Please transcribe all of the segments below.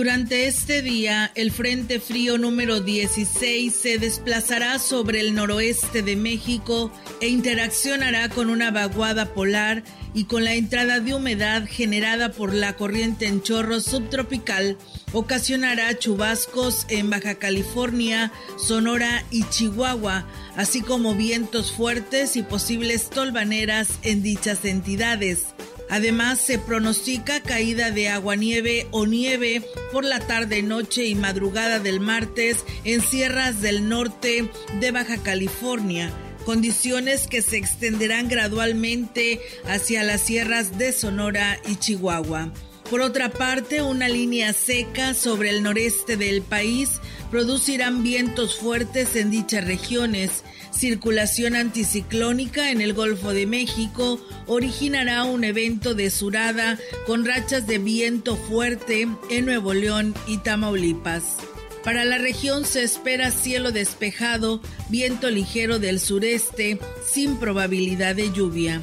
Durante este día, el Frente Frío número 16 se desplazará sobre el noroeste de México e interaccionará con una vaguada polar y con la entrada de humedad generada por la corriente en chorro subtropical, ocasionará chubascos en Baja California, Sonora y Chihuahua, así como vientos fuertes y posibles tolvaneras en dichas entidades. Además, se pronostica caída de aguanieve o nieve por la tarde, noche y madrugada del martes en sierras del norte de Baja California condiciones que se extenderán gradualmente hacia las sierras de Sonora y Chihuahua. Por otra parte, una línea seca sobre el noreste del país producirán vientos fuertes en dichas regiones. Circulación anticiclónica en el Golfo de México originará un evento de surada con rachas de viento fuerte en Nuevo León y Tamaulipas. Para la región se espera cielo despejado, viento ligero del sureste, sin probabilidad de lluvia.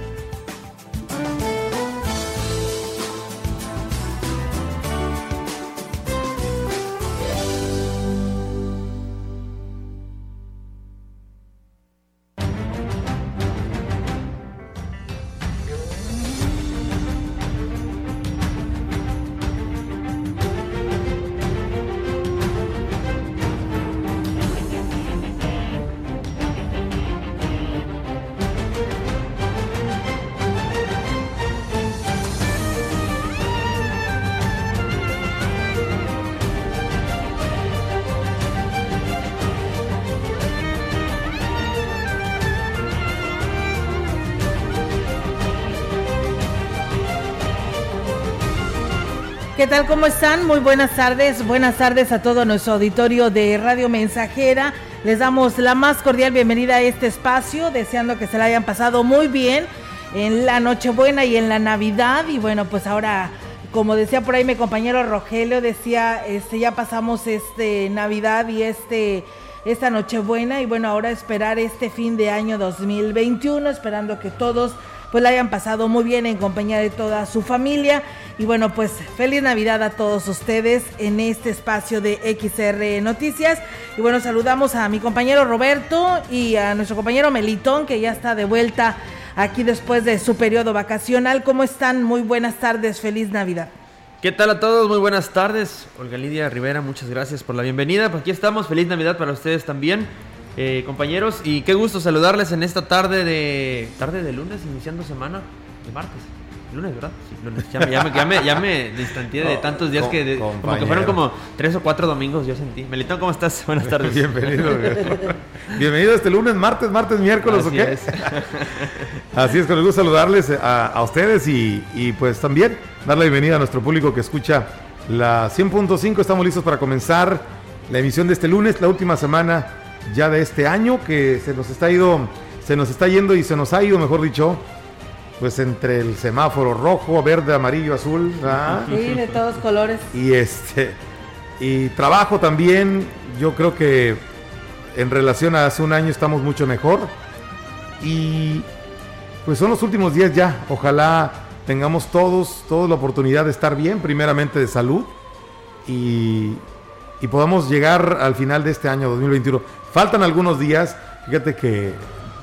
Tal? ¿Cómo están? Muy buenas tardes. Buenas tardes a todo nuestro auditorio de Radio Mensajera. Les damos la más cordial bienvenida a este espacio, deseando que se la hayan pasado muy bien en la Nochebuena y en la Navidad. Y bueno, pues ahora, como decía por ahí mi compañero Rogelio, decía, este, ya pasamos este Navidad y este esta Nochebuena y bueno, ahora esperar este fin de año 2021, esperando que todos pues la hayan pasado muy bien en compañía de toda su familia. Y bueno, pues feliz Navidad a todos ustedes en este espacio de XR Noticias. Y bueno, saludamos a mi compañero Roberto y a nuestro compañero Melitón, que ya está de vuelta aquí después de su periodo vacacional. ¿Cómo están? Muy buenas tardes, feliz Navidad. ¿Qué tal a todos? Muy buenas tardes. Olga Lidia Rivera, muchas gracias por la bienvenida. Pues aquí estamos, feliz Navidad para ustedes también. Eh, compañeros, y qué gusto saludarles en esta tarde de tarde de lunes, iniciando semana de martes. Lunes, ¿verdad? Sí, lunes. Ya me, ya me, ya me, ya me distanteé de tantos días que como que fueron como tres o cuatro domingos, yo sentí. Melitón, ¿cómo estás? Buenas tardes. Bienvenido. Bienvenido este lunes, martes, martes, miércoles, Así ¿o qué? es. Así es, con el gusto saludarles a, a ustedes y, y pues también dar la bienvenida a nuestro público que escucha la 100.5. Estamos listos para comenzar la emisión de este lunes, la última semana ya de este año que se nos está ido, se nos está yendo y se nos ha ido, mejor dicho, pues entre el semáforo rojo, verde, amarillo, azul. Sí, de todos colores. y este y trabajo también, yo creo que en relación a hace un año estamos mucho mejor y pues son los últimos días ya, ojalá tengamos todos, todos la oportunidad de estar bien, primeramente de salud y, y podamos llegar al final de este año 2021. Faltan algunos días, fíjate que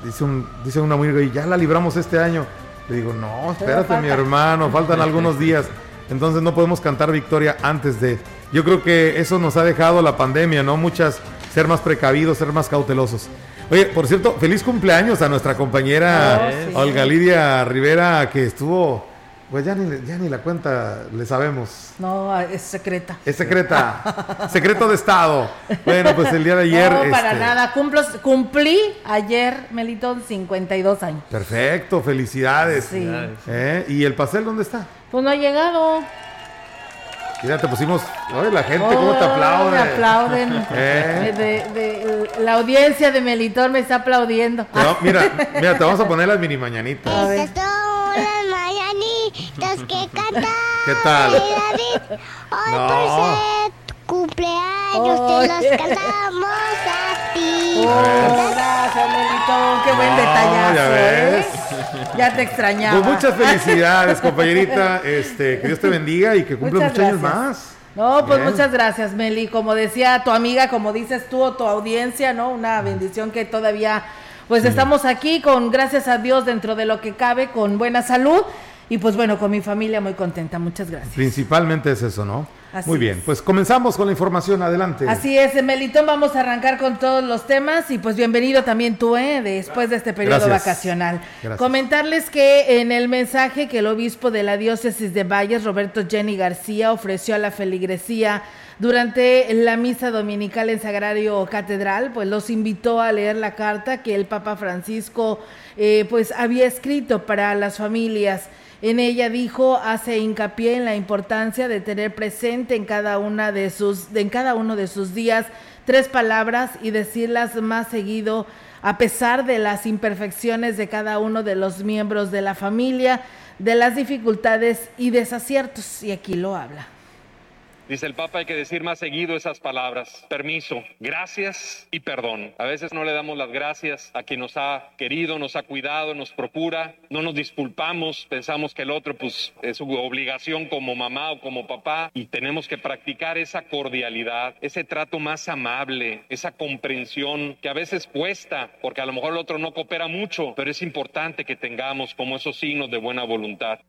dice, un, dice un amigo, y ya la libramos este año. Le digo, no, espérate mi hermano, faltan algunos días. Entonces no podemos cantar victoria antes de. Yo creo que eso nos ha dejado la pandemia, ¿no? Muchas, ser más precavidos, ser más cautelosos. Oye, por cierto, feliz cumpleaños a nuestra compañera Oh, Olga Lidia Rivera, que estuvo, pues ya ni, ya ni la cuenta le sabemos. No, es secreta. Es secreta, secreto de Estado. Bueno, pues el día de ayer. no, para este, nada. Cumplo, cumplí ayer, Melitón, 52 años. Perfecto, felicidades. Sí. ¿Eh? ¿Y el pastel dónde está? Pues no ha llegado. Mira, te pusimos. Oye, la gente, ¿cómo te Oh, aplaude? Me aplauden. ¿Eh? De- de- la audiencia de Melitón me está aplaudiendo. Mira, mira, te vamos a poner las mini mañanitas. A ver. Que canta ¿Qué tal? David. Hoy No. por ser cumpleaños te los cantamos a ti. Oh, gracias, Melitón. Qué buen detallazo. ya ¿eh? ves. Ya te extrañaba. Pues muchas felicidades, compañerita. Este, que Dios te bendiga y que cumpla Muchas muchos años más. No, pues Bien. muchas gracias, Meli. Como decía tu amiga, como dices tú o tu audiencia, ¿no? Una bendición que todavía, pues estamos aquí con, gracias a Dios, dentro de lo que cabe, con buena salud. Y pues bueno, con mi familia muy contenta. Muchas gracias. Principalmente es eso, ¿no? Así Muy bien, es. pues comenzamos con la información. Adelante. Así es, Melitón, vamos a arrancar con todos los temas y pues bienvenido también tú, ¿eh? Después de este periodo Gracias. vacacional. Gracias. Comentarles que en el mensaje que el obispo de la diócesis de Valles, Roberto Jenny García, ofreció a la feligresía durante la misa dominical en Sagrario Catedral, pues los invitó a leer la carta que el Papa Francisco eh, pues había escrito para las familias. En ella dijo, hace hincapié en la importancia de tener presente en cada una de sus, en cada uno de sus días tres palabras y decirlas más seguido a pesar de las imperfecciones de cada uno de los miembros de la familia, de las dificultades y desaciertos. Y aquí lo habla. Dice el Papa, hay que decir más seguido esas palabras. Permiso, gracias y perdón. A veces no le damos las gracias a quien nos ha querido, nos ha cuidado, nos procura. No nos disculpamos, pensamos que el otro pues es su obligación como mamá o como papá y tenemos que practicar esa cordialidad, ese trato más amable, esa comprensión que a veces cuesta porque a lo mejor el otro no coopera mucho, pero es importante que tengamos como esos signos de buena voluntad.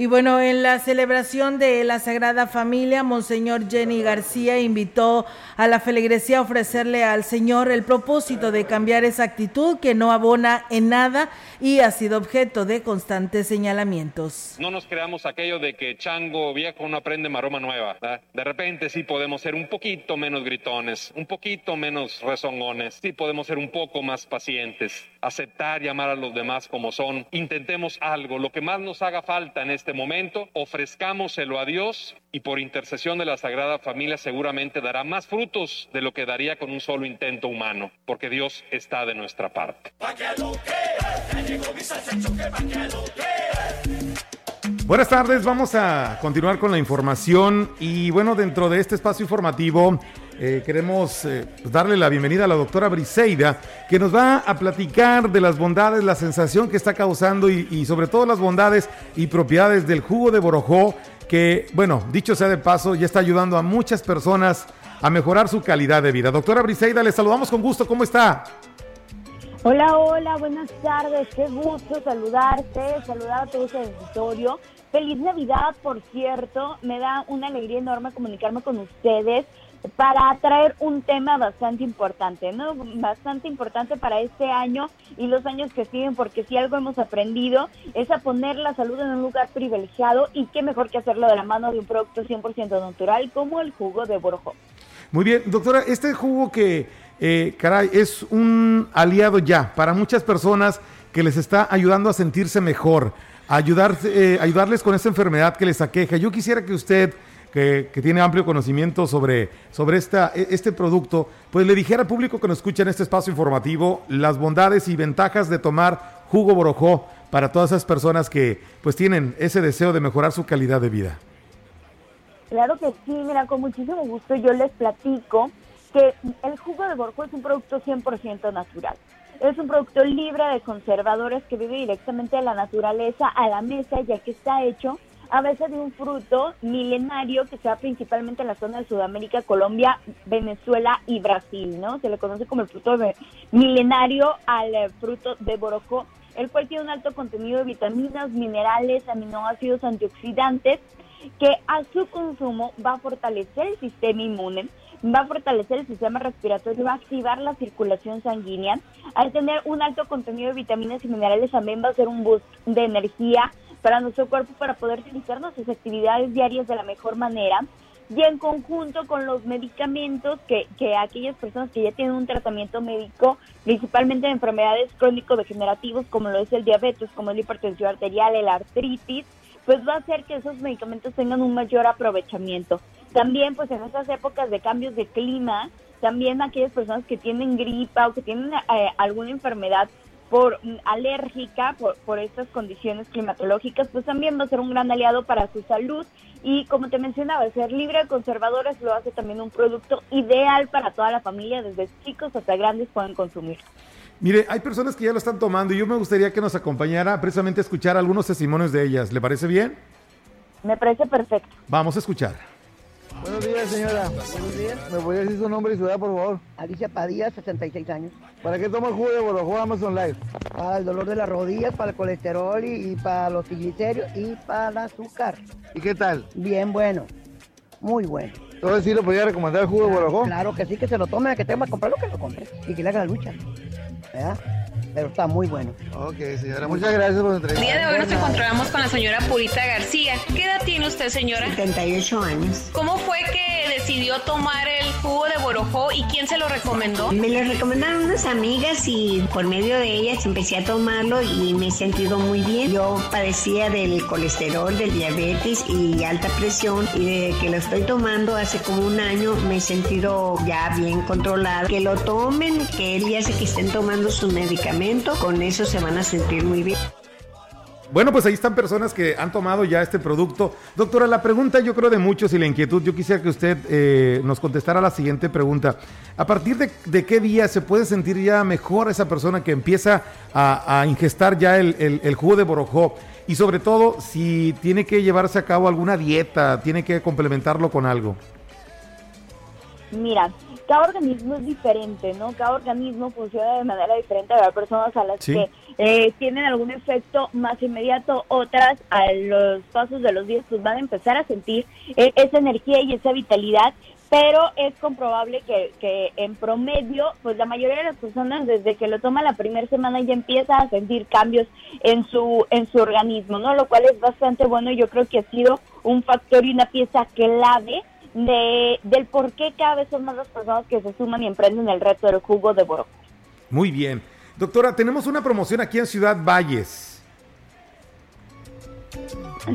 Y bueno, en la celebración de la Sagrada Familia, Monseñor Jenny García invitó a la feligresía a ofrecerle al Señor el propósito de cambiar esa actitud que no abona en nada y ha sido objeto de constantes señalamientos. No nos creamos aquello de que chango viejo no aprende maroma nueva. De repente sí podemos ser un poquito menos gritones, un poquito menos rezongones, sí podemos ser un poco más pacientes, aceptar, llamar a los demás como son. Intentemos algo, lo que más nos haga falta en este momento, ofrezcámoselo a Dios y por intercesión de la Sagrada Familia seguramente dará más frutos de lo que daría con un solo intento humano, porque Dios está de nuestra parte. Buenas tardes, vamos a continuar con la información y bueno, dentro de este espacio informativo eh, queremos eh, pues, darle la bienvenida a la doctora Briseida, que nos va a platicar de las bondades, la sensación que está causando y, sobre todo las bondades y propiedades del jugo de borojó, que bueno, dicho sea de paso, ya está ayudando a muchas personas a mejorar su calidad de vida. Doctora Briseida, le saludamos con gusto, ¿cómo está? Hola, hola, buenas tardes. Qué gusto saludarte, saludar a todo ese auditorio. Feliz Navidad, por cierto. Me da una alegría enorme comunicarme con ustedes para traer un tema bastante importante, ¿no? Bastante importante para este año y los años que siguen, porque si algo hemos aprendido es a poner la salud en un lugar privilegiado y qué mejor que hacerlo de la mano de un producto 100% natural como el jugo de borjo. Muy bien, doctora, este jugo que, eh, caray, es un aliado ya para muchas personas que les está ayudando a sentirse mejor, ayudar, eh, ayudarles con esa enfermedad que les aqueja. Yo quisiera que usted, que, que tiene amplio conocimiento sobre, sobre esta, e- este producto, pues le dijera al público que nos escucha en este espacio informativo las bondades y ventajas de tomar jugo borojó para todas esas personas que pues tienen ese deseo de mejorar su calidad de vida. Claro que sí, mira, con muchísimo gusto yo les platico que el jugo de borjo es un producto 100% natural. Es un producto libre de conservadores que vive directamente de la naturaleza a la mesa, ya que está hecho a base de un fruto milenario que se da principalmente en la zona de Sudamérica, Colombia, Venezuela y Brasil, ¿no? Se le conoce como el fruto milenario al eh, fruto de borojó, el cual tiene un alto contenido de vitaminas, minerales, aminoácidos, antioxidantes, que a su consumo va a fortalecer el sistema inmune, va a fortalecer el sistema respiratorio, va a activar la circulación sanguínea. Al tener un alto contenido de vitaminas y minerales también va a ser un boost de energía para nuestro cuerpo para poder realizar nuestras actividades diarias de la mejor manera y en conjunto con los medicamentos que, que aquellas personas que ya tienen un tratamiento médico, principalmente de enfermedades crónico-degenerativas como lo es el diabetes, como la hipertensión arterial, el artritis, pues va a hacer que esos medicamentos tengan un mayor aprovechamiento. También pues en estas épocas de cambios de clima, también aquellas personas que tienen gripa o que tienen eh, alguna enfermedad por mm, alérgica por, por estas condiciones climatológicas, pues también va a ser un gran aliado para su salud y como te mencionaba, ser libre de conservadores lo hace también un producto ideal para toda la familia, desde chicos hasta grandes pueden consumir. Mire, hay personas que ya lo están tomando y yo me gustaría que nos acompañara precisamente a escuchar algunos testimonios de ellas. ¿Le parece bien? Me parece perfecto. Vamos a escuchar. Buenos días, señora. Buenos días. ¿Me podría decir su nombre y su edad, por favor? Alicia Padilla, 66 años. ¿Para qué toma el jugo de borojó Amazon Live? Para el dolor de las rodillas, para el colesterol y, y para los triglicéridos y para el azúcar. ¿Y qué tal? Bien bueno. Muy bueno. Entonces sí le podría recomendar el jugo de borojó. Claro que sí, que se lo tome, que tenga que comprarlo, que lo compre. Y que le haga la lucha. ¿Verdad? Pero está muy bueno. Ok, señora, muchas gracias por la entrevista. El día de hoy nos encontramos con la señora Purita García. ¿Qué edad tiene usted, señora? 78 años. ¿Cómo fue que decidió tomar el jugo de borojó y quién se lo recomendó? Me lo recomendaron unas amigas y por medio de ellas empecé a tomarlo y me he sentido muy bien. Yo padecía del colesterol, del diabetes y alta presión y desde que lo estoy tomando hace como un año me he sentido ya bien controlada. Que lo tomen, que él ya sé que estén tomando su medicamento con eso se van a sentir muy bien. Bueno, pues ahí están personas que han tomado ya este producto. Doctora, la pregunta yo creo de muchos y la inquietud, yo quisiera que usted eh, nos contestara la siguiente pregunta. ¿A partir de, qué día se puede sentir ya mejor esa persona que empieza a, ingestar ya el, el jugo de borojó? Y sobre todo, si tiene que llevarse a cabo alguna dieta, tiene que complementarlo con algo. Mira, cada organismo es diferente, ¿no? Cada organismo funciona de manera diferente. Hay personas a las que eh, tienen algún efecto más inmediato, otras a los pasos de los días pues van a empezar a sentir eh, esa energía y esa vitalidad, pero es comprobable que, que en promedio, pues la mayoría de las personas desde que lo toma la primera semana ya empieza a sentir cambios en su, en su organismo, ¿no? Lo cual es bastante bueno y yo creo que ha sido un factor y una pieza clave de, del por qué cada vez son más las personas que se suman y emprenden el reto del jugo de boro. Muy bien. Doctora, tenemos una promoción aquí en Ciudad Valles.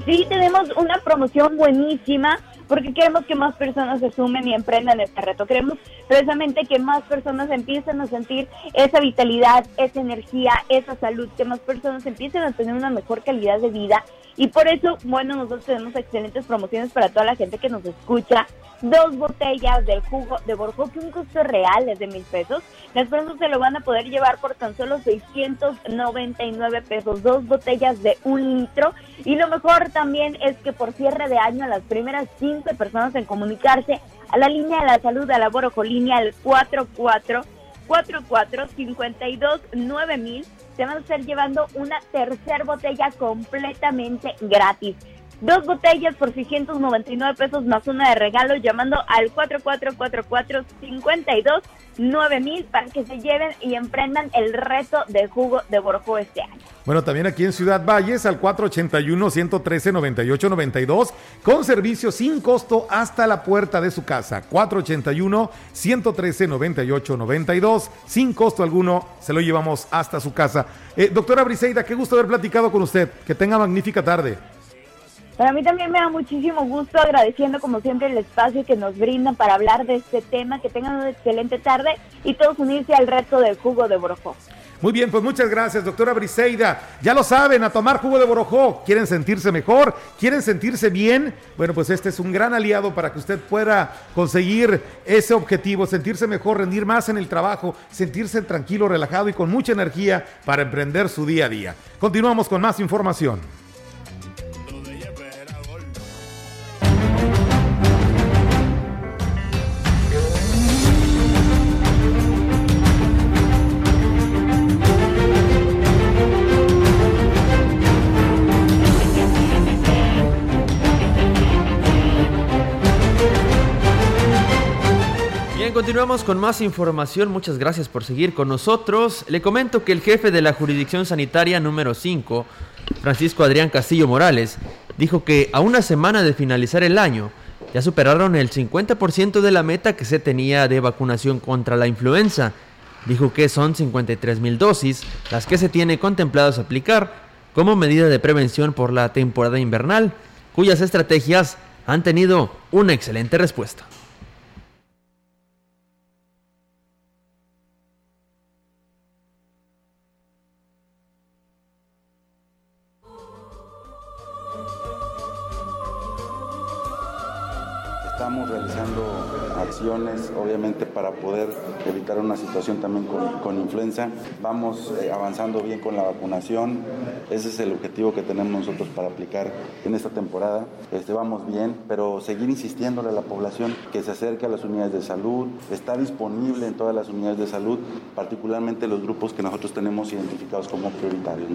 Sí, tenemos una promoción buenísima porque queremos que más personas se sumen y emprendan este reto. Queremos precisamente que más personas empiecen a sentir esa vitalidad, esa energía, esa salud, que más personas empiecen a tener una mejor calidad de vida y por eso, bueno, nosotros tenemos excelentes promociones para toda la gente que nos escucha. Dos botellas del jugo de Borjo, que un costo real es de mil pesos. Las personas se lo van a poder llevar por tan solo 699 pesos. Dos botellas de un litro. Y lo mejor también es que por cierre de año, las primeras 15 personas en comunicarse a la línea de la salud de la Línea al 44 44 52 9000 se van a estar llevando una tercera botella completamente gratis. Dos botellas por 699 pesos más una de regalo llamando al 4444 52 9000 para que se lleven y emprendan el reto de jugo de Borjo este año. Bueno, también aquí en Ciudad Valles al 481-113-9892 con servicio sin costo hasta la puerta de su casa. 481-113-9892 sin costo alguno, se lo llevamos hasta su casa. Eh, doctora Briseida, qué gusto haber platicado con usted. Que tenga magnífica tarde. Para mí también me da muchísimo gusto agradeciendo como siempre el espacio que nos brindan para hablar de este tema. Que tengan una excelente tarde y todos unirse al reto del jugo de Borojó. Muy bien, pues muchas gracias, doctora Briseida. Ya lo saben, a tomar jugo de Borojó. ¿Quieren sentirse mejor? ¿Quieren sentirse bien? Bueno, pues este es un gran aliado para que usted pueda conseguir ese objetivo, sentirse mejor, rendir más en el trabajo, sentirse tranquilo, relajado y con mucha energía para emprender su día a día. Continuamos con más información. Continuamos con más información. Muchas gracias por seguir con nosotros. Le comento que el jefe de la jurisdicción sanitaria número 5, Francisco Adrián Castillo Morales, dijo que a una semana de finalizar el año ya superaron el 50% de la meta que se tenía de vacunación contra la influenza. Dijo que son 53 mil dosis las que se tiene contempladas aplicar como medida de prevención por la temporada invernal, cuyas estrategias han tenido una excelente respuesta. Obviamente, para poder evitar una situación también con, influenza. Vamos eh, avanzando bien con la vacunación. Ese es el objetivo que tenemos nosotros para aplicar en esta temporada. Este, vamos bien, pero seguir insistiéndole a la población que se acerque a las unidades de salud. Está disponible en todas las unidades de salud, particularmente los grupos que nosotros tenemos identificados como prioritarios.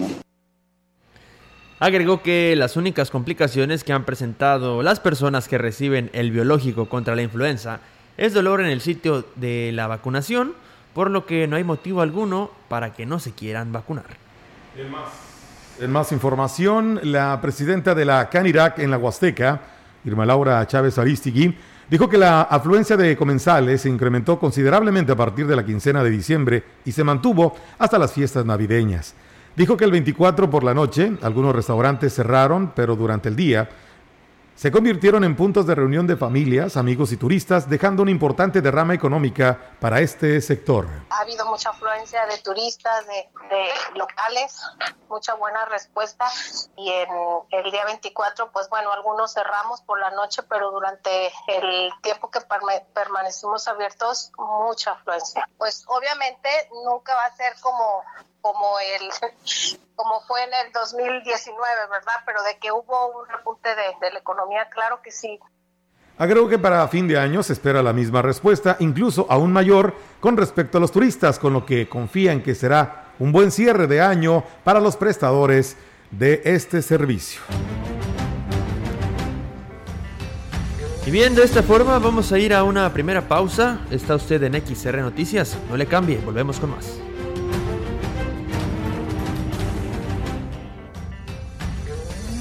Agregó que las únicas complicaciones que han presentado las personas que reciben el biológico contra la influenza es dolor en el sitio de la vacunación, por lo que no hay motivo alguno para que no se quieran vacunar. En más, información, la presidenta de la CANIRAC en la Huasteca, Irma Laura Chávez Aristigui, dijo que la afluencia de comensales se incrementó considerablemente a partir de la quincena de diciembre y se mantuvo hasta las fiestas navideñas. Dijo que el 24 por la noche algunos restaurantes cerraron, pero durante el día se convirtieron en puntos de reunión de familias, amigos y turistas, dejando una importante derrama económica para este sector. Ha habido mucha afluencia de turistas, de, locales, mucha buena respuesta y en el día 24, pues bueno, algunos cerramos por la noche, pero durante el tiempo que permanecimos abiertos, mucha afluencia. Pues obviamente nunca va a ser como como el como fue en el 2019, ¿verdad? Pero de que hubo un repunte de, la economía, claro que sí. Agrego que para fin de año se espera la misma respuesta, incluso aún mayor, con respecto a los turistas, con lo que confía en que será un buen cierre de año para los prestadores de este servicio. Y bien, de esta forma vamos a ir a una primera pausa. Está usted en XR Noticias. No le cambie, volvemos con más.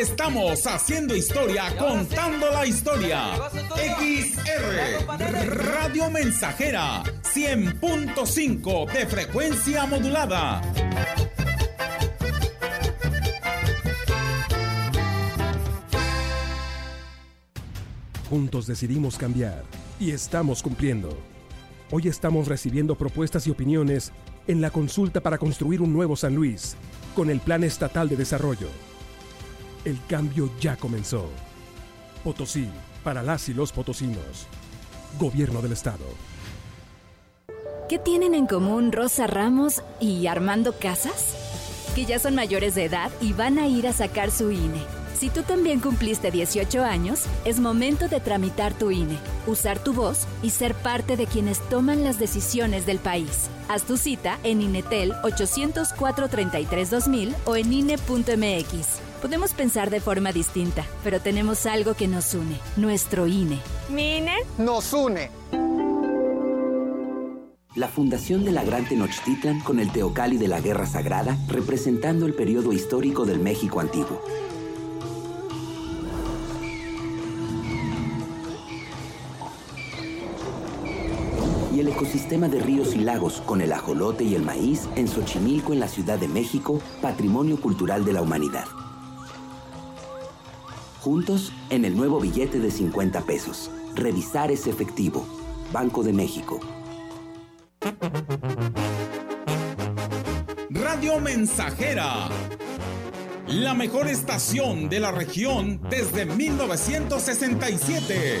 Estamos haciendo historia, contando la historia. XR Radio Mensajera 100.5 de frecuencia modulada. Juntos decidimos cambiar y estamos cumpliendo. Hoy estamos recibiendo propuestas y opiniones en la consulta para construir un nuevo San Luis con el Plan Estatal de Desarrollo el cambio ya comenzó. Potosí, para las y los potosinos. Gobierno del Estado. ¿Qué tienen en común Rosa Ramos y Armando Casas? Que ya son mayores de edad y van a ir a sacar su INE. Si tú también cumpliste 18 años, es momento de tramitar tu INE, usar tu voz y ser parte de quienes toman las decisiones del país. Haz tu cita en INETEL 804 33 2000 o en INE.mx. Podemos pensar de forma distinta, pero tenemos algo que nos une, nuestro INE. ¿Mi INE? Nos une. La fundación de la Gran Tenochtitlan con el Teocalli de la Guerra Sagrada, representando el periodo histórico del México antiguo. y el ecosistema de ríos y lagos con el ajolote y el maíz en Xochimilco, en la Ciudad de México, Patrimonio Cultural de la Humanidad. Juntos en el nuevo billete de 50 pesos. Revisar ese efectivo. Banco de México. Radio Mensajera. La mejor estación de la región desde 1967.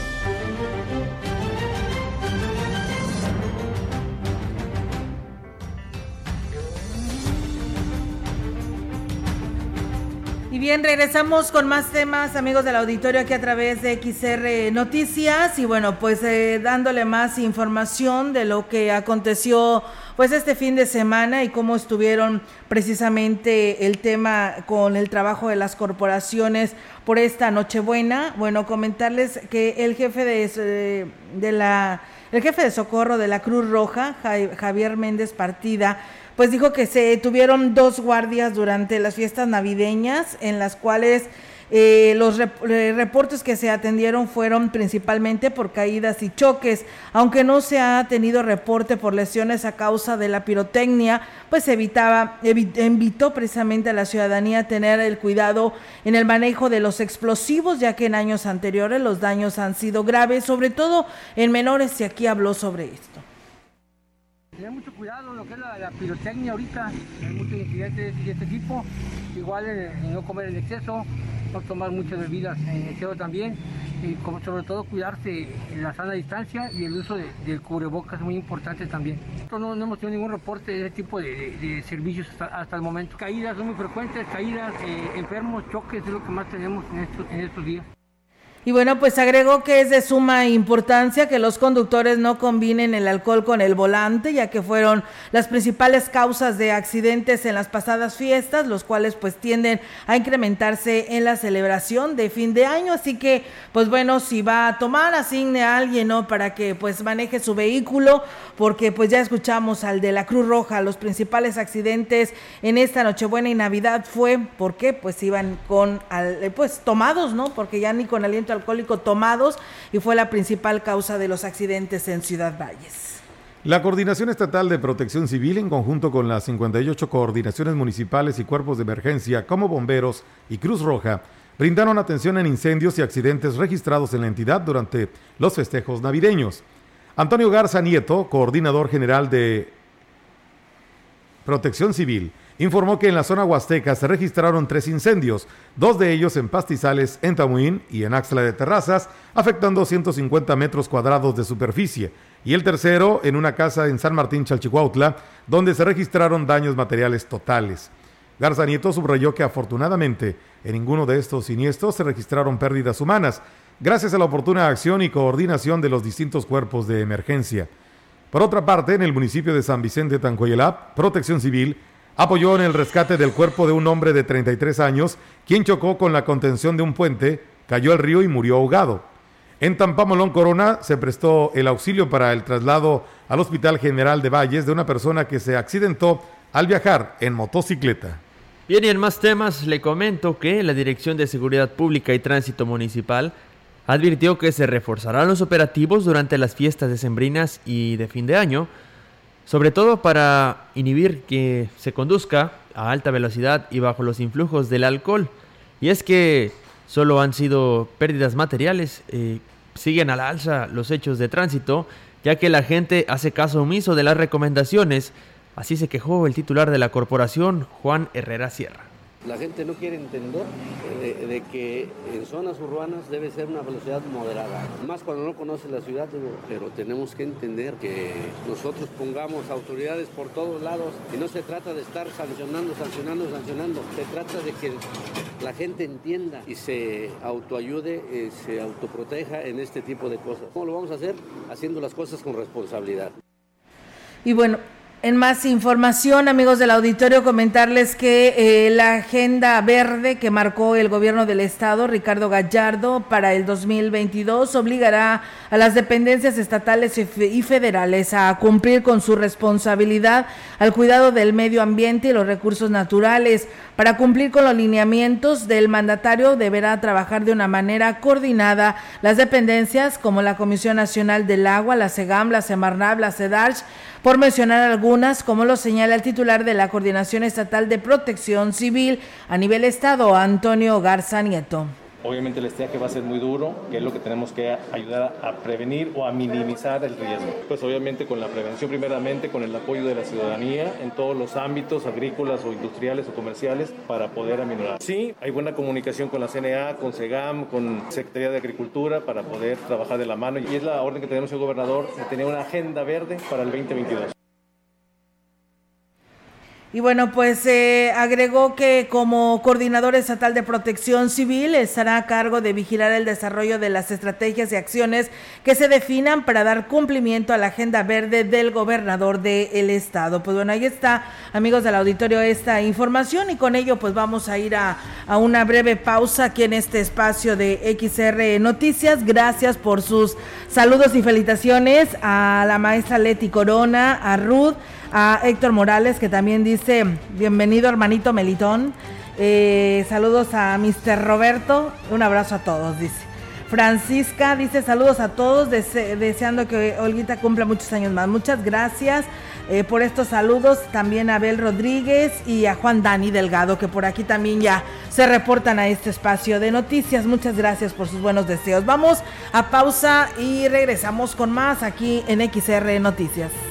Bien, regresamos con más temas, amigos del auditorio, aquí a través de XR Noticias. Y bueno, pues eh, dándole más información de lo que aconteció pues este fin de semana y cómo estuvieron precisamente el tema con el trabajo de las corporaciones por esta Nochebuena. Bueno, comentarles que el jefe de, eh, de la el jefe de socorro de la Cruz Roja, Javier Méndez Partida, pues dijo que se tuvieron dos guardias durante las fiestas navideñas en las cuales eh, los eh, reportes que se atendieron fueron principalmente por caídas y choques, aunque no se ha tenido reporte por lesiones a causa de la pirotecnia, pues evitaba, invitó precisamente a la ciudadanía a tener el cuidado en el manejo de los explosivos, ya que en años anteriores los daños han sido graves, sobre todo en menores, y aquí habló sobre esto. Tener mucho cuidado lo que es la, pirotecnia ahorita, hay muchos incidentes de este tipo, igual en no comer en exceso, no tomar muchas bebidas en exceso también, y como sobre todo cuidarse en la sana distancia y el uso del cubrebocas es muy importante también. No, hemos tenido ningún reporte de ese tipo de, servicios hasta, el momento. Caídas son muy frecuentes, caídas, eh, enfermos, choques es lo que más tenemos en estos días. Y bueno, pues agregó que es de suma importancia que los conductores no combinen el alcohol con el volante, ya que fueron las principales causas de accidentes en las pasadas fiestas, los cuales pues tienden a incrementarse en la celebración de fin de año. Así que, pues bueno, si va a tomar, asigne a alguien, ¿no? Para que pues maneje su vehículo, porque pues ya escuchamos al de la Cruz Roja, los principales accidentes en esta Nochebuena y Navidad fue porque pues iban con, pues tomados, ¿no? Porque ya ni con aliento alcohólico tomados y fue la principal causa de los accidentes en Ciudad Valles. La Coordinación Estatal de Protección Civil, en conjunto con las 58 coordinaciones municipales y cuerpos de emergencia como bomberos y Cruz Roja, brindaron atención en incendios y accidentes registrados en la entidad durante los festejos navideños. Antonio Garza Nieto, coordinador general de Protección Civil, informó que en la zona huasteca se registraron tres incendios, dos de ellos en pastizales en Tamuín y en Axla de Terrazas, afectando 150 metros cuadrados de superficie, y el tercero en una casa en San Martín Chalchihuautla, donde se registraron daños materiales totales. Garza Nieto subrayó que afortunadamente en ninguno de estos siniestros se registraron pérdidas humanas, gracias a la oportuna acción y coordinación de los distintos cuerpos de emergencia. Por otra parte, en el municipio de San Vicente Tancoyelap, Protección Civil apoyó en el rescate del cuerpo de un hombre de 33 años, quien chocó con la contención de un puente, cayó al río y murió ahogado. En Tampamolón Corona se prestó el auxilio para el traslado al Hospital General de Valles de una persona que se accidentó al viajar en motocicleta. Bien, y en más temas le comento que la Dirección de Seguridad Pública y Tránsito Municipal advirtió que se reforzarán los operativos durante las fiestas decembrinas y de fin de año sobre todo para inhibir que se conduzca a alta velocidad y bajo los influjos del alcohol. Y es que solo han sido pérdidas materiales, eh, siguen a la alza los hechos de tránsito, ya que la gente hace caso omiso de las recomendaciones, así se quejó el titular de la corporación, Juan Herrera Sierra. La gente no quiere entender de, que en zonas urbanas debe ser una velocidad moderada, más cuando no conoce la ciudad, pero tenemos que entender que nosotros pongamos autoridades por todos lados y no se trata de estar sancionando, sancionando, sancionando, se trata de que la gente entienda y se autoayude, eh, se autoproteja en este tipo de cosas. ¿Cómo lo vamos a hacer? Haciendo las cosas con responsabilidad. Y bueno, en más información, amigos del auditorio, comentarles que eh, la agenda verde que marcó el gobierno del estado, Ricardo Gallardo, para el 2022 obligará a las dependencias estatales y federales a cumplir con su responsabilidad al cuidado del medio ambiente y los recursos naturales. Para cumplir con los lineamientos del mandatario deberá trabajar de una manera coordinada las dependencias como la Comisión Nacional del Agua, la CEGAM, la Semarnab, la CEDARCH, por mencionar algunas, como lo señala el titular de la Coordinación Estatal de Protección Civil a nivel Estado, Antonio Garza Nieto. Obviamente el estiaje va a ser muy duro, que es lo que tenemos que ayudar a prevenir o a minimizar el riesgo. Pues obviamente con la prevención primeramente, con el apoyo de la ciudadanía en todos los ámbitos agrícolas o industriales o comerciales para poder aminorar. Sí, hay buena comunicación con la CNA, con SEGAM, con Secretaría de Agricultura para poder trabajar de la mano y es la orden que tenemos el gobernador de tener una agenda verde para el 2022. Y bueno, pues eh, agregó que como coordinador estatal de protección civil estará a cargo de vigilar el desarrollo de las estrategias y acciones que se definan para dar cumplimiento a la agenda verde del gobernador del estado. Pues bueno, ahí está, amigos del auditorio, esta información y con ello pues vamos a ir a, a una breve pausa aquí en este espacio de XR Noticias. Gracias por sus saludos y felicitaciones a la maestra Leti Corona, a Ruth a Héctor Morales, que también dice, bienvenido hermanito Melitón. Eh, saludos a Mr. Roberto, un abrazo a todos, dice. Francisca dice saludos a todos, deseando que Olguita cumpla muchos años más. Muchas gracias eh, por estos saludos. También a Abel Rodríguez y a Juan Dani Delgado, que por aquí también ya se reportan a este espacio de noticias. Muchas gracias por sus buenos deseos. Vamos a pausa y regresamos con más aquí en XR Noticias.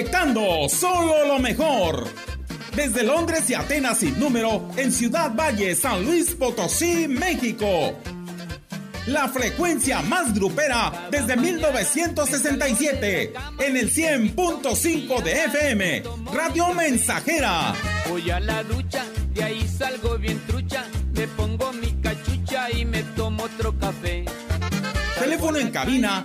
proyectando solo lo mejor. Desde Londres y Atenas sin número, en Ciudad Valle, San Luis Potosí, México. La frecuencia más grupera desde 1967, en el 100.5 de FM, Radio Mensajera. Voy a la ducha, de ahí salgo bien trucha, me pongo mi cachucha y me tomo otro café. Teléfono en cabina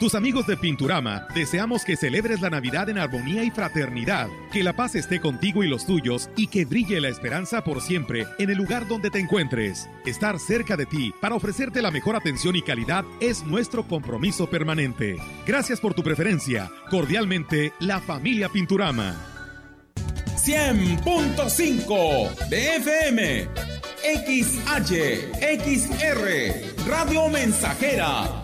Tus amigos de Pinturama deseamos que celebres la Navidad en armonía y fraternidad, que la paz esté contigo y los tuyos y que brille la esperanza por siempre en el lugar donde te encuentres. Estar cerca de ti para ofrecerte la mejor atención y calidad es nuestro compromiso permanente. Gracias por tu preferencia. Cordialmente, la familia Pinturama. 100.5 de FM. XH, Radio Mensajera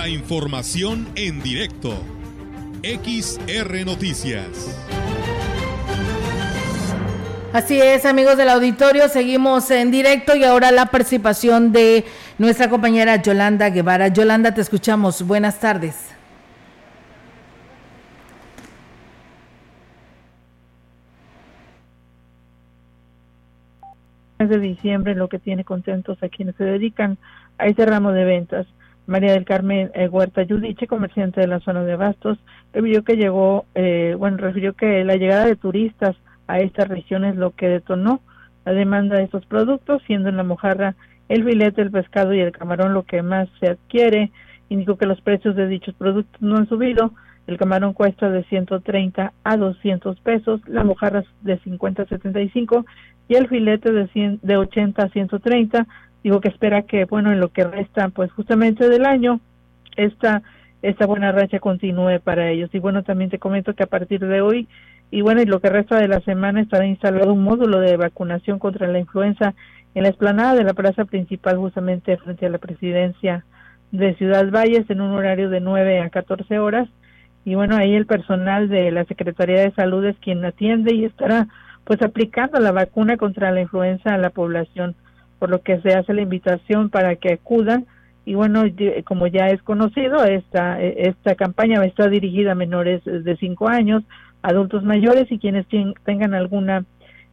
La información en directo. XR Noticias. Así es, amigos del auditorio, seguimos en directo y ahora la participación de nuestra compañera Yolanda Guevara. Yolanda, te escuchamos. Buenas tardes. de diciembre lo que tiene contentos a quienes se dedican a ese ramo de ventas. María del Carmen eh, Huerta Yudiche, comerciante de la zona de Bastos, refirió que llegó, eh, bueno, refirió que la llegada de turistas a esta región es lo que detonó la demanda de estos productos, siendo en la mojarra el filete, el pescado y el camarón lo que más se adquiere indicó que los precios de dichos productos no han subido. El camarón cuesta de 130 a 200 pesos, la mojarra de 50 a 75 y el filete de, 100, de 80 a 130. Digo que espera que, bueno, en lo que resta, pues justamente del año, esta, esta buena racha continúe para ellos. Y bueno, también te comento que a partir de hoy, y bueno, y lo que resta de la semana estará instalado un módulo de vacunación contra la influenza en la explanada de la plaza principal, justamente frente a la presidencia de Ciudad Valles, en un horario de 9 a 14 horas. Y bueno, ahí el personal de la Secretaría de Salud es quien atiende y estará pues aplicando la vacuna contra la influenza a la población, por lo que se hace la invitación para que acudan y bueno, como ya es conocido, esta, esta campaña está dirigida a menores de 5 años, adultos mayores y quienes tengan alguna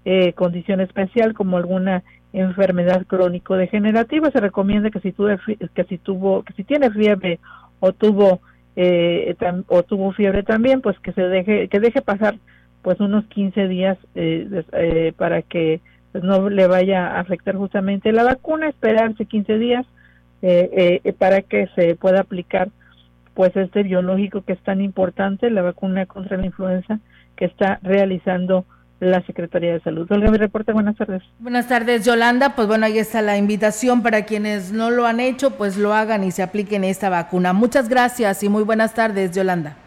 eh, condición especial como alguna enfermedad crónico-degenerativa. Se recomienda que si, tuve, que si tuvo, que si tiene fiebre o tuvo eh, o tuvo fiebre también, pues que se deje, que deje pasar pues unos 15 días eh, eh, para que pues, no le vaya a afectar justamente la vacuna, esperarse 15 días eh, para que se pueda aplicar pues este biológico que es tan importante, la vacuna contra la influenza que está realizando la Secretaría de Salud. Olga, mi reporte, buenas tardes. Buenas tardes, Yolanda. Pues bueno, ahí está la invitación para quienes no lo han hecho, pues lo hagan y se apliquen esta vacuna. Muchas gracias y muy buenas tardes, Yolanda.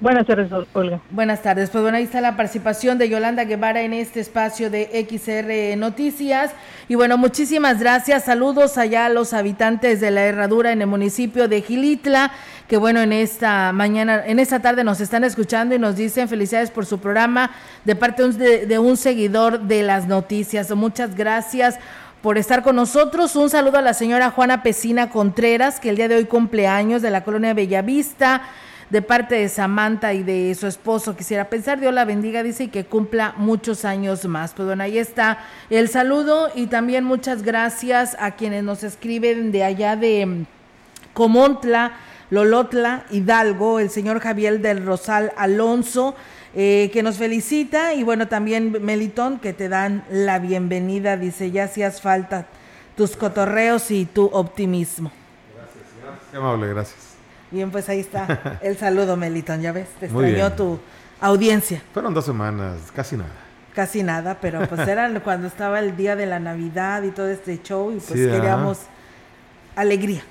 Buenas tardes, Olga. Buenas tardes. Pues bueno, ahí está la participación de Yolanda Guevara en este espacio de XR Noticias. Y bueno, muchísimas gracias. Saludos allá a los habitantes de la Herradura en el municipio de Gilitla, que bueno, en esta mañana, en esta tarde nos están escuchando y nos dicen felicidades por su programa de parte de, de un seguidor de las noticias. Muchas gracias por estar con nosotros. Un saludo a la señora Juana Pesina Contreras, que el día de hoy cumpleaños de la colonia Bellavista de parte de Samantha y de su esposo. Quisiera pensar, Dios la bendiga, dice, y que cumpla muchos años más. Pues bueno, ahí está el saludo y también muchas gracias a quienes nos escriben de allá de mm, Comontla, Lolotla, Hidalgo, el señor Javier del Rosal Alonso. Eh, que nos felicita y bueno también Melitón que te dan la bienvenida dice ya hacías falta tus cotorreos y tu optimismo gracias, qué amable gracias Bien, pues ahí está el saludo, Melitón. Ya ves, te extrañó tu audiencia. Fueron dos semanas, casi nada. Casi nada, pero pues era cuando estaba el día de la Navidad y todo este show y pues queríamos alegría.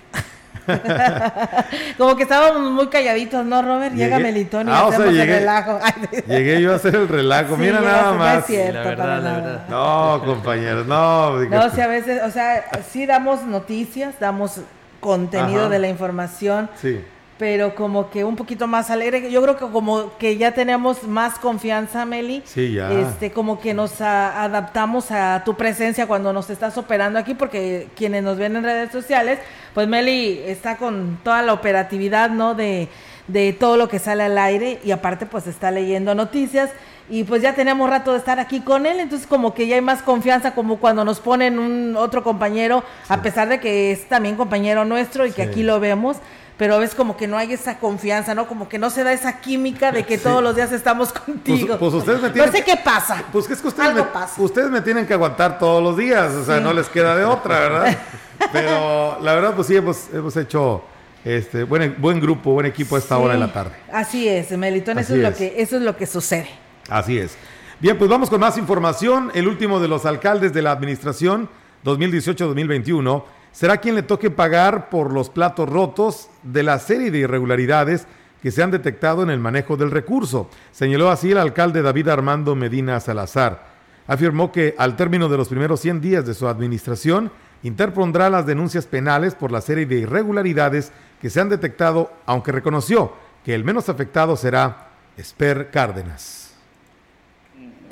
Como que estábamos muy calladitos, ¿no, Robert? Llega Melitón y ah, hacemos el relajo. llegué yo a hacer el relajo, mira nada más. No es cierto, para nada. No, compañeros, no. No, o sea, a veces, o sea, sí damos noticias, damos contenido de la información. Sí. Pero como que un poquito más alegre. Yo creo que como que ya tenemos más confianza, Meli. Sí, ya. Este, como que nos adaptamos a tu presencia cuando nos estás operando aquí, porque quienes nos ven en redes sociales, pues Meli está con toda la operatividad, ¿no? De, de todo lo que sale al aire y aparte pues está leyendo noticias y pues ya tenemos rato de estar aquí con él, entonces como que ya hay más confianza como cuando nos ponen un otro compañero, a pesar de que es también compañero nuestro y que aquí lo vemos, pero ves como que no hay esa confianza, ¿no? Como que no se da esa química de que todos los días estamos pues, contigo. Pues, ustedes me tienen No sé qué pasa. Pues es que ustedes, me, ustedes me tienen que aguantar todos los días, o sea, no les queda de otra, ¿verdad? pero la verdad pues sí hemos, hemos hecho este buen, buen grupo, buen equipo a esta hora de la tarde. Así es, Melitón, eso es, lo que eso es lo que sucede. Así es. Bien, pues vamos con más información. El último de los alcaldes de la administración 2018-2021 será quien le toque pagar por los platos rotos de la serie de irregularidades que se han detectado en el manejo del recurso. Señaló así el alcalde David Armando Medina Salazar. Afirmó que al término de los primeros 100 días de su administración, interpondrá las denuncias penales por la serie de irregularidades que se han detectado, aunque reconoció que el menos afectado será Esper Cárdenas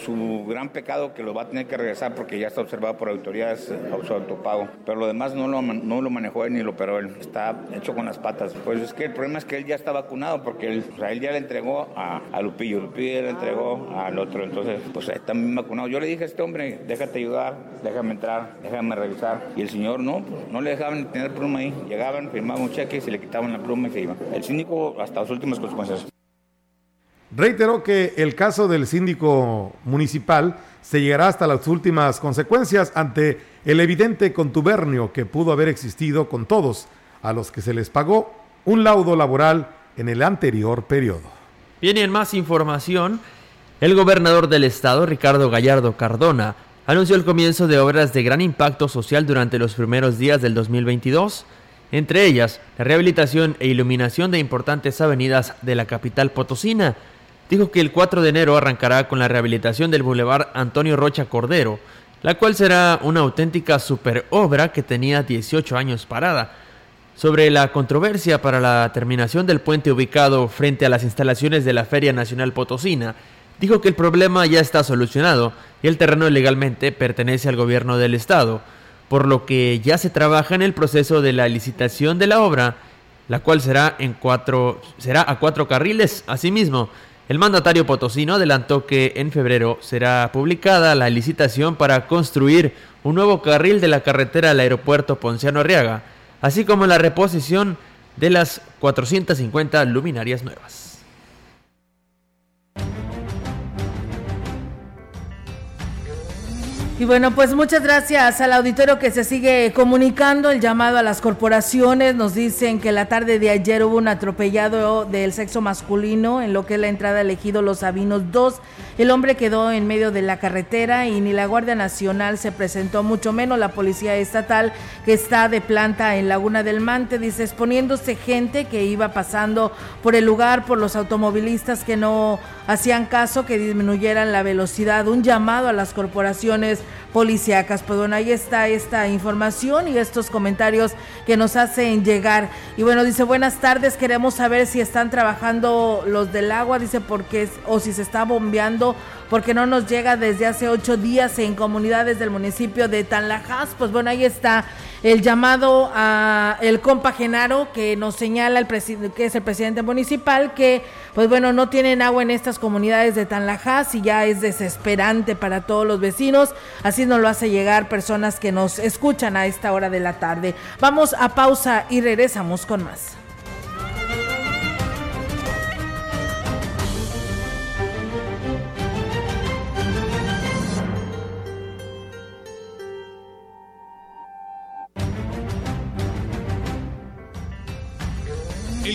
su gran pecado que lo va a tener que regresar porque ya está observado por autoridades a su autopago. Pero lo demás no lo, no lo manejó él ni lo operó él. Está hecho con las patas. Pues es que el problema es que él ya está vacunado porque él, o ya le entregó a, a Lupillo. Lupillo le entregó al otro. Entonces, pues está bien vacunado. Yo le dije a este hombre, déjate ayudar, déjame entrar, déjame revisar. Y el señor no, pues, no le dejaban tener pluma ahí. Llegaban, firmaban un cheque, se le quitaban la pluma y se iban. El cínico hasta las últimas consecuencias. Reiteró que el caso del síndico municipal se llegará hasta las últimas consecuencias ante el evidente contubernio que pudo haber existido con todos a los que se les pagó un laudo laboral en el anterior periodo. Bien, y en más información, el gobernador del estado, Ricardo Gallardo Cardona, anunció el comienzo de obras de gran impacto social durante los primeros días del 2022, entre ellas la rehabilitación e iluminación de importantes avenidas de la capital potosina. Dijo que el 4 de enero arrancará con la rehabilitación del Boulevard Antonio Rocha Cordero, la cual será una auténtica superobra que tenía 18 años parada. Sobre la controversia para la terminación del puente ubicado frente a las instalaciones de la Feria Nacional Potosina, dijo que el problema ya está solucionado y el terreno legalmente pertenece al gobierno del estado, por lo que ya se trabaja en el proceso de la licitación de la obra, la cual será en cuatro será a cuatro carriles. Asimismo, el mandatario potosino adelantó que en febrero será publicada la licitación para construir un nuevo carril de la carretera al aeropuerto Ponciano Arriaga, así como la reposición de las 450 luminarias nuevas. Y bueno, pues muchas gracias al auditorio que se sigue comunicando el llamado a las corporaciones. Nos dicen que la tarde de ayer hubo un atropellado del sexo masculino en lo que es la entrada elegido Los Sabinos 2. El hombre quedó en medio de la carretera y ni la Guardia Nacional se presentó, mucho menos la Policía Estatal que está de planta en Laguna del Mante. Dice, exponiéndose gente que iba pasando por el lugar, por los automovilistas que no hacían caso, que disminuyeran la velocidad. Un llamado a las corporaciones policíacas. Pues bueno, ahí está esta información y estos comentarios que nos hacen llegar. Y bueno, dice, buenas tardes, queremos saber si están trabajando los del agua, dice, porque o si se está bombeando porque no nos llega desde hace ocho días en comunidades del municipio de Tanlajas. Pues bueno, ahí está el llamado a el compa Genaro que nos señala el que es el presidente municipal que pues bueno no tienen agua en estas comunidades de Tanlajas y ya es desesperante para todos los vecinos. Así nos lo hace llegar personas que nos escuchan a esta hora de la tarde. Vamos a pausa y regresamos con más.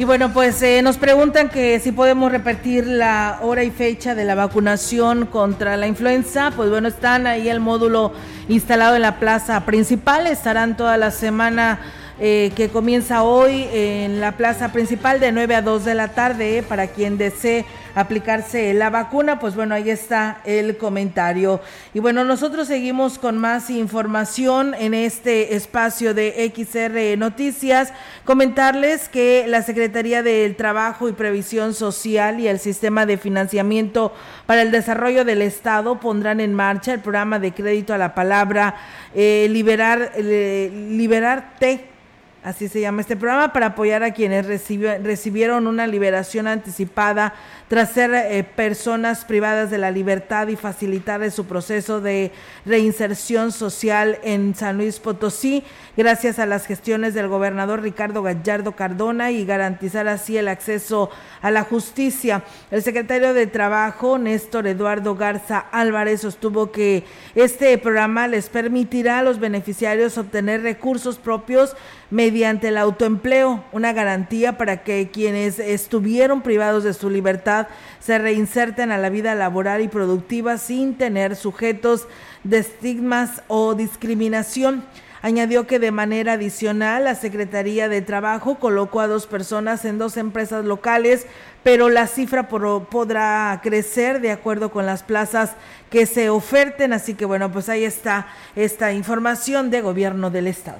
Y bueno, pues eh, nos preguntan que si podemos repetir la hora y fecha de la vacunación contra la influenza. Pues bueno, están ahí el módulo instalado en la plaza principal. Estarán toda la semana eh, que comienza hoy en la plaza principal de 9 a 2 de la tarde. para quien desee aplicarse la vacuna, pues bueno, ahí está el comentario. Y bueno, nosotros seguimos con más información en este espacio de XR Noticias. Comentarles que la Secretaría del Trabajo y Previsión Social y el Sistema de Financiamiento para el Desarrollo del Estado pondrán en marcha el programa de crédito a la palabra eh, Liberar, eh, Liberarte así se llama este programa, para apoyar a quienes recibieron una liberación anticipada tras ser eh, personas privadas de la libertad y facilitar su proceso de reinserción social en San Luis Potosí, gracias a las gestiones del gobernador Ricardo Gallardo Cardona y garantizar así el acceso a la justicia. El secretario de Trabajo, Néstor Eduardo Garza Álvarez, sostuvo que este programa les permitirá a los beneficiarios obtener recursos propios mediante el autoempleo, una garantía para que quienes estuvieron privados de su libertad se reinserten a la vida laboral y productiva sin tener sujetos de estigmas o discriminación. Añadió que de manera adicional la Secretaría de Trabajo colocó a dos personas en dos empresas locales, pero la cifra podrá crecer de acuerdo con las plazas que se oferten. Así que bueno, pues ahí está esta información de gobierno del Estado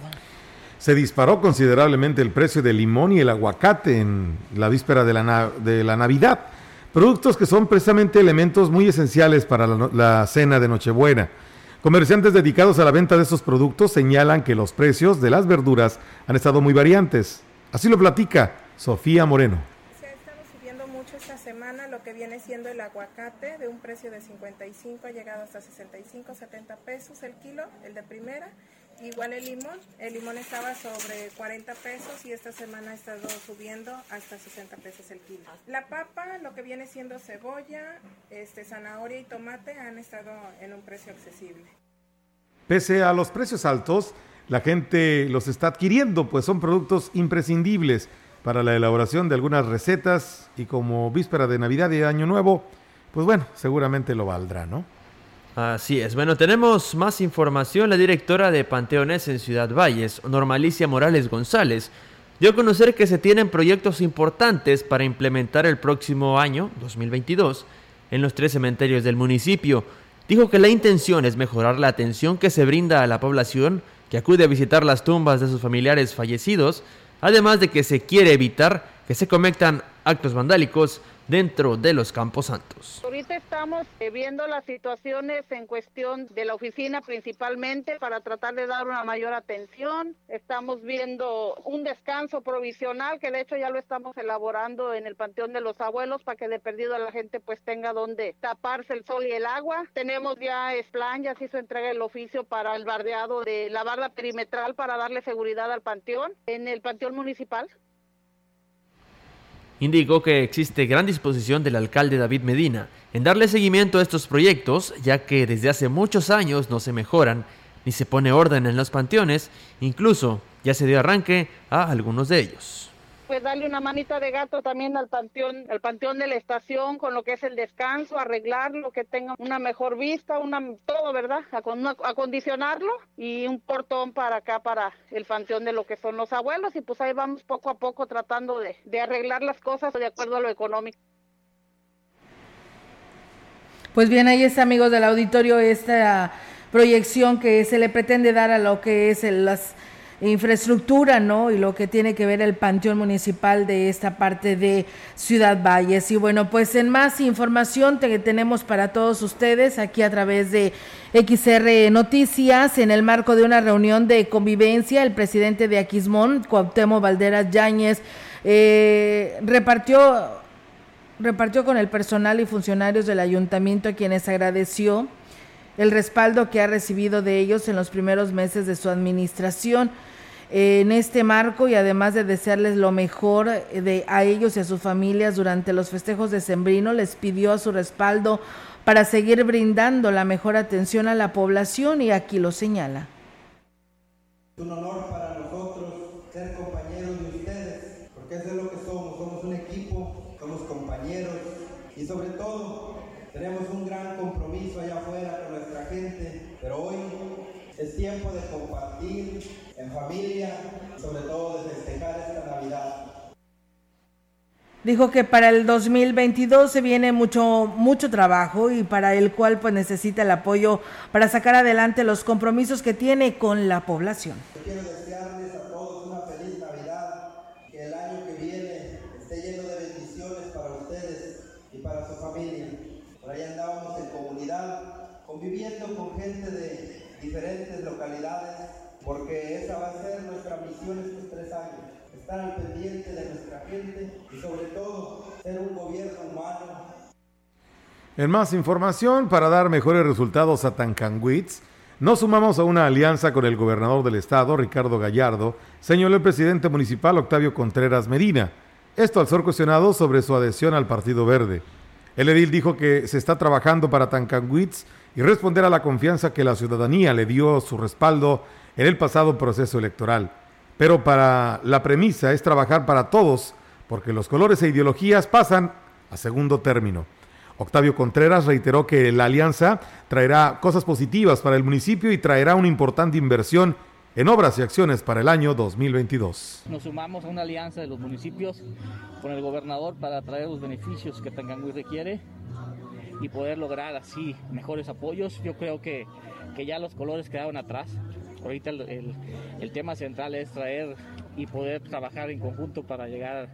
se disparó considerablemente el precio del limón y el aguacate en la víspera de la, de la Navidad, productos que son precisamente elementos muy esenciales para la, cena de Nochebuena. Comerciantes dedicados a la venta de estos productos señalan que los precios de las verduras han estado muy variantes. Así lo platica Sofía Moreno. Lo que viene siendo el aguacate de un precio de 55 ha llegado hasta 65, 70 pesos el kilo, el de primera Igual el limón, el limón estaba sobre 40 pesos y esta semana ha estado subiendo hasta 60 pesos el kilo. La papa, lo que viene siendo cebolla, este, zanahoria y tomate han estado en un precio accesible. Pese a los precios altos, la gente los está adquiriendo, pues son productos imprescindibles para la elaboración de algunas recetas y como víspera de Navidad y Año Nuevo, pues bueno, seguramente lo valdrá, ¿no? Así es. Bueno, tenemos más información. La directora de Panteones en Ciudad Valles, Normalicia Morales González, dio a conocer que se tienen proyectos importantes para implementar el próximo año, 2022, en los tres cementerios del municipio. Dijo que la intención es mejorar la atención que se brinda a la población que acude a visitar las tumbas de sus familiares fallecidos, además de que se quiere evitar que se cometan actos vandálicos dentro de los Campos Santos. Ahorita estamos eh, viendo las situaciones en cuestión de la oficina principalmente para tratar de dar una mayor atención. Estamos viendo un descanso provisional que de hecho ya lo estamos elaborando en el Panteón de los Abuelos para que de perdido la gente pues tenga donde taparse el sol y el agua. Tenemos ya plan, ya se hizo entrega el oficio para el bardeado de la barra perimetral para darle seguridad al panteón en el Panteón Municipal. Indicó que existe gran disposición del alcalde David Medina en darle seguimiento a estos proyectos, ya que desde hace muchos años no se mejoran ni se pone orden en los panteones, incluso ya se dio arranque a algunos de ellos pues darle una manita de gato también al panteón, el panteón de la estación con lo que es el descanso, arreglarlo, que tenga una mejor vista, una todo, ¿verdad? Acondicionarlo y un portón para acá para el panteón de lo que son los abuelos y pues ahí vamos poco a poco tratando de, de arreglar las cosas de acuerdo a lo económico. Pues bien, ahí está, amigos del auditorio, esta proyección que se le pretende dar a lo que es el, las infraestructura, ¿no? Y lo que tiene que ver el panteón municipal de esta parte de Ciudad Valles. Y bueno, pues en más información que tenemos para todos ustedes aquí a través de XR Noticias, en el marco de una reunión de convivencia, el presidente de Aquismón, Cuauhtémoc Valderas Yáñez, eh, repartió, repartió con el personal y funcionarios del ayuntamiento a quienes agradeció el respaldo que ha recibido de ellos en los primeros meses de su administración en este marco y además de desearles lo mejor de, a ellos y a sus familias durante los festejos de Sembrino, les pidió su respaldo para seguir brindando la mejor atención a la población y aquí lo señala. Un honor para Dijo que para el 2022 se viene mucho mucho trabajo y para el cual pues necesita el apoyo para sacar adelante los compromisos que tiene con la población. Quiero desearles a todos una feliz Navidad, que el año que viene esté lleno de bendiciones para ustedes y para su familia. Por ahí andábamos en comunidad, conviviendo con gente de diferentes localidades, porque esa va a ser nuestra misión estos tres años estar al pendiente de nuestra gente y sobre todo ser un En más información, para dar mejores resultados a Tancanwitz, nos sumamos a una alianza con el gobernador del estado, Ricardo Gallardo, señaló el presidente municipal Octavio Contreras Medina. Esto al ser cuestionado sobre su adhesión al Partido Verde. El edil dijo que se está trabajando para Tancanwitz y responder a la confianza que la ciudadanía le dio su respaldo en el pasado proceso electoral. Pero para la premisa es trabajar para todos, porque los colores e ideologías pasan a segundo término. Octavio Contreras reiteró que la alianza traerá cosas positivas para el municipio y traerá una importante inversión en obras y acciones para el año 2022. Nos sumamos a una alianza de los municipios con el gobernador para traer los beneficios que Tanganguy requiere y poder lograr así mejores apoyos. Yo creo que, que ya los colores quedaron atrás. Ahorita el, el, el, tema central es traer y poder trabajar en conjunto para llegar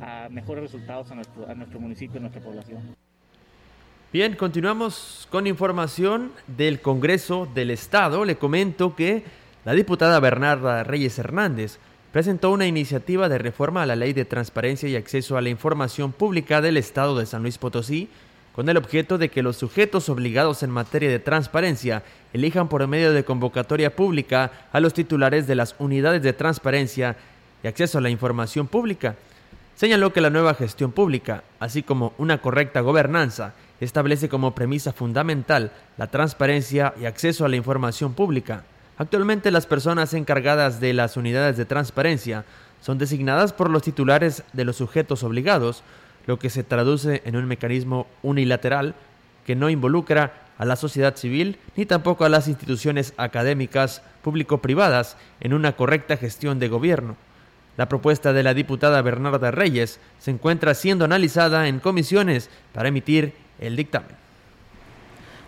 a mejores resultados a nuestro, a nuestro municipio, a nuestra población. Bien, continuamos con información del Congreso del Estado. Le comento que la diputada Bernarda Reyes Hernández presentó una iniciativa de reforma a la Ley de Transparencia y Acceso a la Información Pública del Estado de San Luis Potosí, con el objeto de que los sujetos obligados en materia de transparencia elijan por medio de convocatoria pública a los titulares de las unidades de transparencia y acceso a la información pública. Señaló que la nueva gestión pública, así como una correcta gobernanza, establece como premisa fundamental la transparencia y acceso a la información pública. Actualmente las personas encargadas de las unidades de transparencia son designadas por los titulares de los sujetos obligados, lo que se traduce en un mecanismo unilateral que no involucra a la sociedad civil ni tampoco a las instituciones académicas público-privadas en una correcta gestión de gobierno. La propuesta de la diputada Bernarda Reyes se encuentra siendo analizada en comisiones para emitir el dictamen.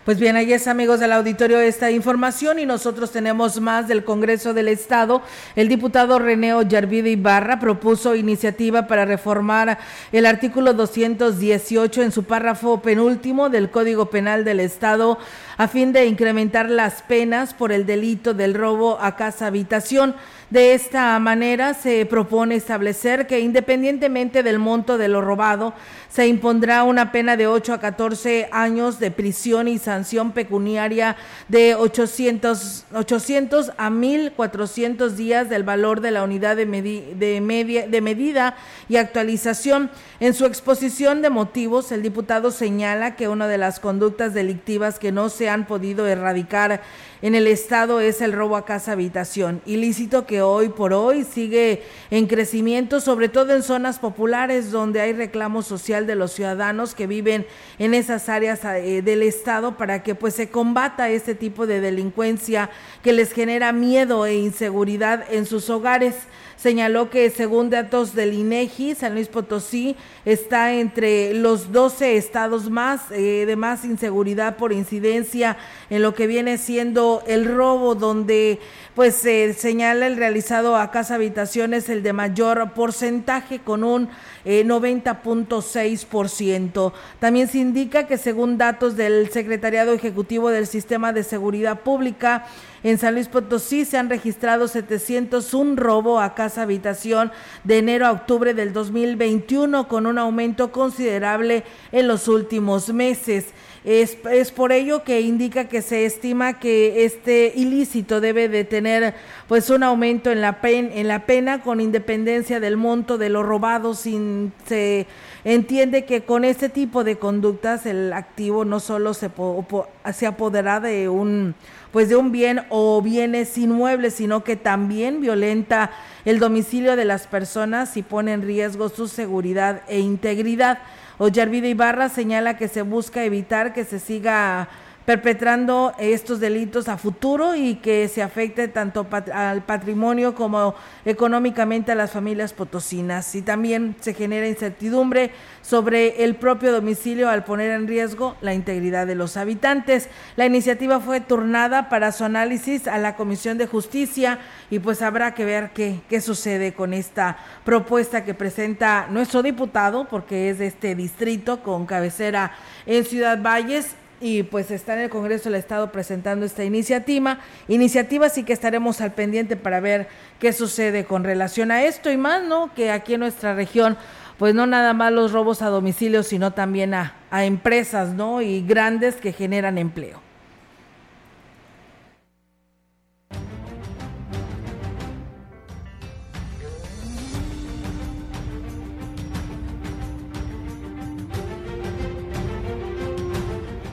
Pues bien, ahí es amigos del auditorio esta información y nosotros tenemos más del Congreso del Estado. El diputado Reneo Yarvide Ibarra propuso iniciativa para reformar el artículo 218 en su párrafo penúltimo del Código Penal del Estado a fin de incrementar las penas por el delito del robo a casa habitación. De esta manera se propone establecer que independientemente del monto de lo robado, se impondrá una pena de 8 a 14 años de prisión y sanción pecuniaria de 800, 800 a 1.400 días del valor de la unidad de, de medida y actualización. En su exposición de motivos, el diputado señala que una de las conductas delictivas que no se han podido erradicar en el estado es el robo a casa habitación, ilícito que hoy por hoy sigue en crecimiento, sobre todo en zonas populares donde hay reclamo social de los ciudadanos que viven en esas áreas eh, del estado para que pues se combata este tipo de delincuencia que les genera miedo e inseguridad en sus hogares señaló que según datos del INEGI, San Luis Potosí está entre los 12 estados más eh, de más inseguridad por incidencia en lo que viene siendo el robo, donde pues se señala el realizado a casa habitaciones el de mayor porcentaje con un eh, 90.6%. También se indica que según datos del Secretariado Ejecutivo del Sistema de Seguridad Pública, en San Luis Potosí se han registrado 701 robo a casa habitación de enero a octubre del 2021 con un aumento considerable en los últimos meses. Es, es, por ello que indica que se estima que este ilícito debe de tener pues un aumento en la, pen, en la pena con independencia del monto de lo robado. Sin, se entiende que con este tipo de conductas el activo no solo se, se apodera de un pues de un bien o bienes inmuebles, sino que también violenta el domicilio de las personas y pone en riesgo su seguridad e integridad. Ollarvide Ibarra señala que se busca evitar que se siga perpetrando estos delitos a futuro y que se afecte tanto al patrimonio como económicamente a las familias potosinas. Y también se genera incertidumbre sobre el propio domicilio al poner en riesgo la integridad de los habitantes. La iniciativa fue turnada para su análisis a la Comisión de Justicia y pues habrá que ver qué, qué sucede con esta propuesta que presenta nuestro diputado, porque es de este distrito con cabecera en Ciudad Valles y pues está en el Congreso del Estado presentando esta iniciativa. Iniciativa sí que estaremos al pendiente para ver qué sucede con relación a esto y más, ¿no? Que aquí en nuestra región, pues no nada más los robos a domicilio, sino también a, a empresas, ¿no? Y grandes que generan empleo.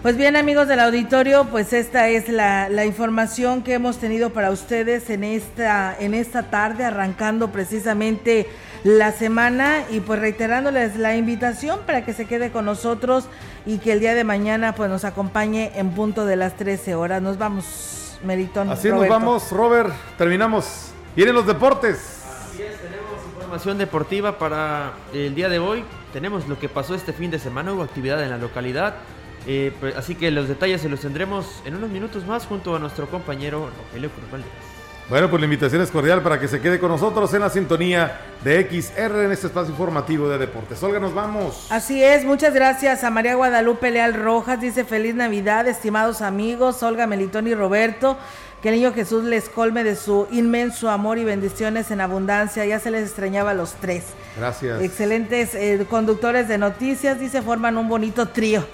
Pues bien amigos del auditorio, pues esta es la, la, información que hemos tenido para ustedes en esta, en esta tarde, arrancando precisamente la semana y pues reiterándoles la invitación para que se quede con nosotros y que el día de mañana pues nos acompañe en punto de las 13 horas. Nos vamos, Meritón. Así nos vamos, Robert, terminamos. Vienen los deportes. Así es, tenemos información deportiva para el día de hoy. Tenemos lo que pasó este fin de semana, hubo actividad en la localidad. Eh, pues, así que los detalles se los tendremos en unos minutos más junto a nuestro compañero Rogelio Cruz Valdez. Bueno, pues la invitación es cordial para que se quede con nosotros en la sintonía de XR en este espacio informativo de deportes. Olga, nos vamos. Así es, muchas gracias a María Guadalupe Leal Rojas. Dice feliz Navidad, estimados amigos, Olga Melitón y Roberto. Que el niño Jesús les colme de su inmenso amor y bendiciones en abundancia. Ya se les extrañaba a los tres. Gracias. Excelentes eh, conductores de noticias, dice, forman un bonito trío.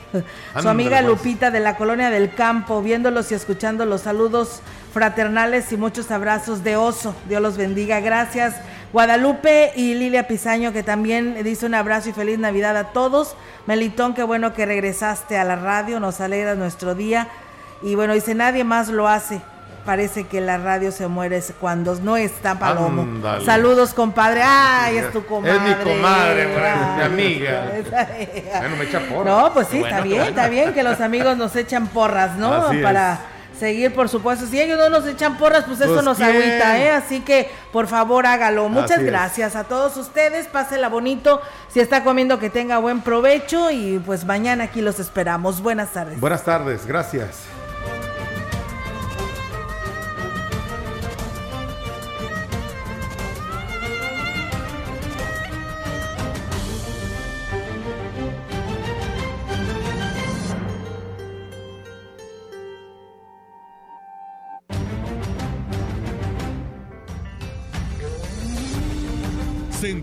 Su amiga Lupita de la Colonia del Campo, viéndolos y escuchando los saludos fraternales y muchos abrazos de oso. Dios los bendiga. Gracias. Guadalupe y Lilia Pisaño, que también dice un abrazo y feliz Navidad a todos. Melitón, qué bueno que regresaste a la radio, nos alegra nuestro día. Y bueno, dice, nadie más lo hace parece que la radio se muere cuando no está Palomo. Saludos, compadre. Ay, es tu comadre. Es mi comadre, mi amiga. bueno, me echa porras. No, pues sí, está bien, está bien que los amigos nos echan porras, ¿no? Así Para es. seguir, por supuesto. Si ellos no nos echan porras, pues, eso Pues, nos agüita, ¿eh? Así que, por favor, hágalo. Muchas Así es. gracias a todos ustedes. Pásela bonito. Si está comiendo, que tenga buen provecho. Y pues mañana aquí los esperamos. Buenas tardes. Buenas tardes, gracias.